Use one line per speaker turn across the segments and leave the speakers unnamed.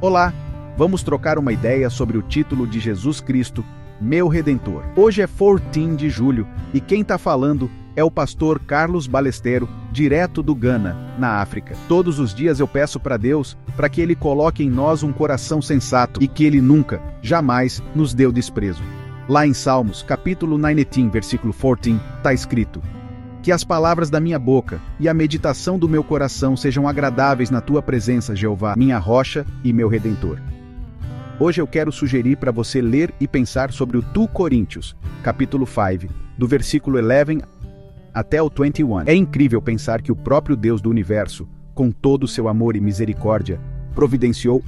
Olá, vamos trocar uma ideia sobre o título de Jesus Cristo, meu Redentor. Hoje é 14 de julho e quem está falando é o pastor Carlos Balesteiro, direto do Ghana, na África. Todos os dias eu peço para Deus para que Ele coloque em nós um coração sensato e que Ele nunca, jamais, nos deu desprezo. Lá em Salmos, capítulo 19, versículo 14, está escrito: Que as palavras da minha boca e a meditação do meu coração sejam agradáveis na tua presença, Jeová, minha rocha e meu redentor. Hoje eu quero sugerir para você ler e pensar sobre o 2 Coríntios, capítulo 5, do versículo 11 até o 21. É incrível pensar que o próprio Deus do universo, com todo o seu amor e misericórdia, providenciou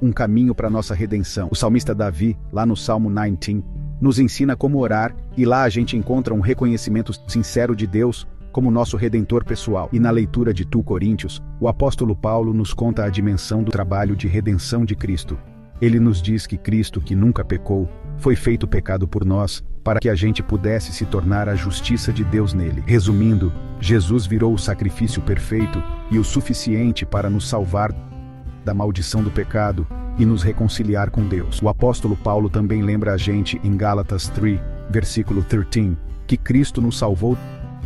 um caminho para nossa redenção. O salmista Davi, lá no Salmo 19, nos ensina como orar, e lá a gente encontra um reconhecimento sincero de Deus como nosso redentor pessoal. E na leitura de Tu Coríntios, o apóstolo Paulo nos conta a dimensão do trabalho de redenção de Cristo. Ele nos diz que Cristo, que nunca pecou, foi feito pecado por nós, para que a gente pudesse se tornar a justiça de Deus nele. Resumindo, Jesus virou o sacrifício perfeito e o suficiente para nos salvar da maldição do pecado e nos reconciliar com Deus. O apóstolo Paulo também lembra a gente em Gálatas 3, versículo 13, que Cristo nos salvou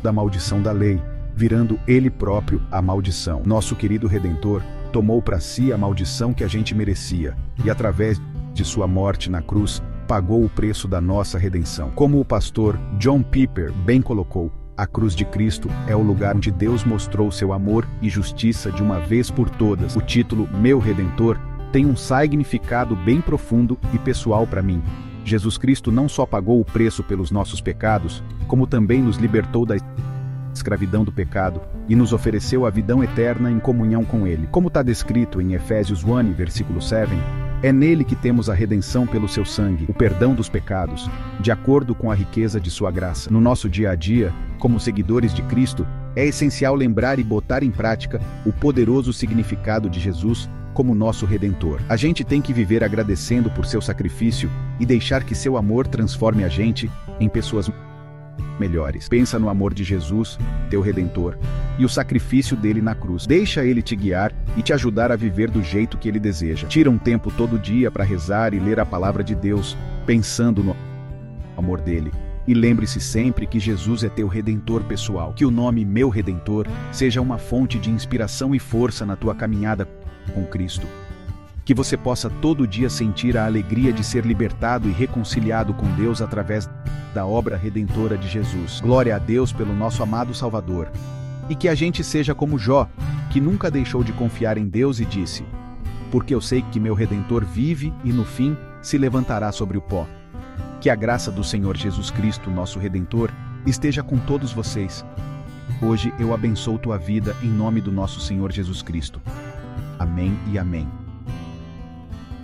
da maldição da lei, virando ele próprio a maldição. Nosso querido redentor tomou para si a maldição que a gente merecia e através de sua morte na cruz pagou o preço da nossa redenção. Como o pastor John Piper bem colocou, a cruz de Cristo é o lugar onde Deus mostrou seu amor e justiça de uma vez por todas. O título Meu Redentor tem um significado bem profundo e pessoal para mim. Jesus Cristo não só pagou o preço pelos nossos pecados, como também nos libertou da escravidão do pecado e nos ofereceu a vida eterna em comunhão com Ele. Como está descrito em Efésios 1, versículo 7, é nele que temos a redenção pelo seu sangue, o perdão dos pecados, de acordo com a riqueza de sua graça. No nosso dia a dia, como seguidores de Cristo, é essencial lembrar e botar em prática o poderoso significado de Jesus como nosso redentor. A gente tem que viver agradecendo por seu sacrifício e deixar que seu amor transforme a gente em pessoas melhores. Pensa no amor de Jesus, teu redentor, e o sacrifício dele na cruz. Deixa ele te guiar e te ajudar a viver do jeito que ele deseja. Tira um tempo todo dia para rezar e ler a palavra de Deus, pensando no amor dele. E lembre-se sempre que Jesus é teu redentor pessoal. Que o nome Meu Redentor seja uma fonte de inspiração e força na tua caminhada com Cristo que você possa todo dia sentir a alegria de ser libertado e reconciliado com Deus através da obra redentora de Jesus. Glória a Deus pelo nosso amado Salvador. E que a gente seja como Jó, que nunca deixou de confiar em Deus e disse: Porque eu sei que meu redentor vive e no fim se levantará sobre o pó. Que a graça do Senhor Jesus Cristo, nosso redentor, esteja com todos vocês. Hoje eu abençoo tua vida em nome do nosso Senhor Jesus Cristo. Amém e amém.